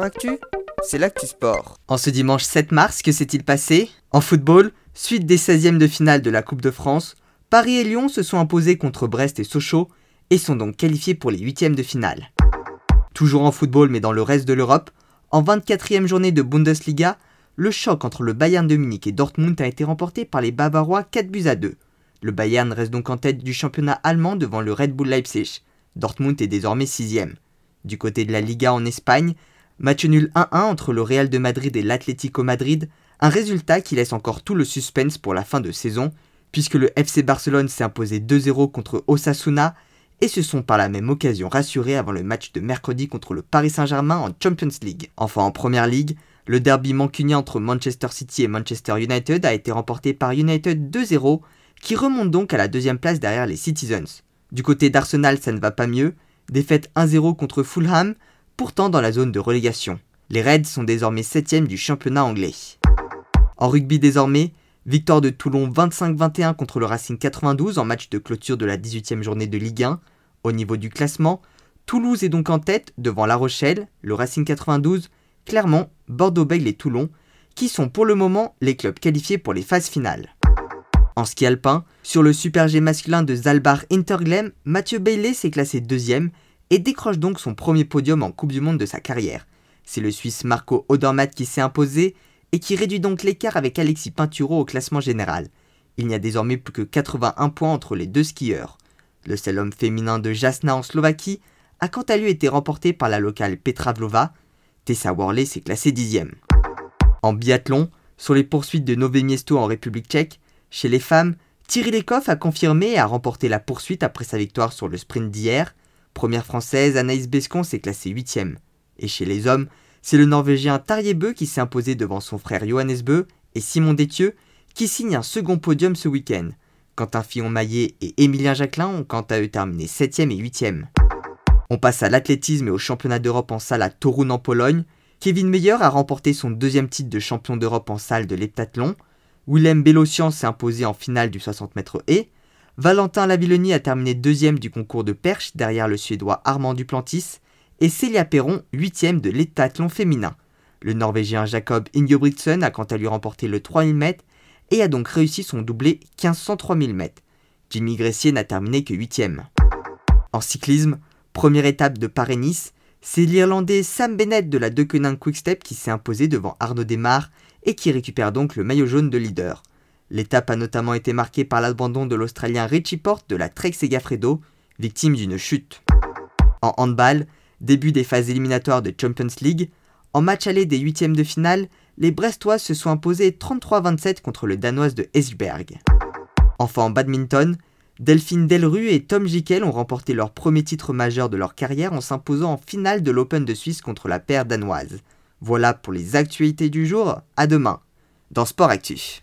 Actu, c'est l'actu sport. En ce dimanche 7 mars, que s'est-il passé? En football, suite des 16e de finale de la Coupe de France, Paris et Lyon se sont imposés contre Brest et Sochaux et sont donc qualifiés pour les 8e de finale. Toujours en football mais dans le reste de l'Europe, en 24e journée de Bundesliga, le choc entre le Bayern de Munich et Dortmund a été remporté par les Bavarois 4 buts à 2. Le Bayern reste donc en tête du championnat allemand devant le Red Bull Leipzig. Dortmund est désormais 6 Du côté de la Liga en Espagne, match nul 1-1 entre le Real de Madrid et l'Atlético Madrid, un résultat qui laisse encore tout le suspense pour la fin de saison, puisque le FC Barcelone s'est imposé 2-0 contre Osasuna et se sont par la même occasion rassurés avant le match de mercredi contre le Paris Saint-Germain en Champions League. Enfin en Première Ligue, le derby mancunien entre Manchester City et Manchester United a été remporté par United 2-0, qui remonte donc à la deuxième place derrière les Citizens. Du côté d'Arsenal, ça ne va pas mieux, défaite 1-0 contre Fulham, pourtant dans la zone de relégation. Les Reds sont désormais 7 du championnat anglais. En rugby désormais, victoire de Toulon 25-21 contre le Racing 92 en match de clôture de la 18e journée de Ligue 1. Au niveau du classement, Toulouse est donc en tête devant La Rochelle, le Racing 92, Clermont, Bordeaux-Bègles et Toulon, qui sont pour le moment les clubs qualifiés pour les phases finales. En ski alpin, sur le Super G masculin de Zalbar Interglem, Mathieu Bailey s'est classé deuxième et décroche donc son premier podium en Coupe du Monde de sa carrière. C'est le Suisse Marco Odermatt qui s'est imposé et qui réduit donc l'écart avec Alexis Pinturo au classement général. Il n'y a désormais plus que 81 points entre les deux skieurs. Le slalom féminin de Jasna en Slovaquie a quant à lui été remporté par la locale Petra Vlova. Tessa Worley s'est classée dixième. En biathlon, sur les poursuites de Nové Miesto en République tchèque, chez les femmes, Thierry Lecoff a confirmé et a remporté la poursuite après sa victoire sur le sprint d'hier. Première française, Anaïs Bescon s'est classée huitième. Et chez les hommes, c'est le Norvégien Tarjei Bø qui s'est imposé devant son frère Johannes Bø et Simon Détieux qui signent un second podium ce week-end. Quentin Fillon-Maillet et Émilien Jacquelin ont quant à eux terminé 7e et 8e. On passe à l'athlétisme et au championnat d'Europe en salle à Torun en Pologne. Kevin Meyer a remporté son deuxième titre de champion d'Europe en salle de l'heptathlon. Willem Belocian s'est imposé en finale du 60 mètres et Valentin Lavilloni a terminé deuxième du concours de perche derrière le Suédois Armand Duplantis et Célia Perron, huitième de l'heptathlon féminin. Le Norvégien Jacob Ingebrigtsen a quant à lui remporté le 3000 mètres et a donc réussi son doublé 1500 3000 mètres. Jimmy Gressier n'a terminé que huitième. En cyclisme, première étape de Paris-Nice, c'est l'Irlandais Sam Bennett de la Deceuninck Quickstep qui s'est imposé devant Arnaud Desmar et qui récupère donc le maillot jaune de leader. L'étape a notamment été marquée par l'abandon de l'Australien Richie Porte de la Trek Segafredo, victime d'une chute. En handball, début des phases éliminatoires de Champions League, en match aller des huitièmes de finale, les Brestois se sont imposés 33-27 contre le Danoise de Esbjerg. Enfin en badminton, Delphine Delru et Tom Jikel ont remporté leur premier titre majeur de leur carrière en s'imposant en finale de l'Open de Suisse contre la paire danoise. Voilà pour les actualités du jour, à demain dans Sport Actif.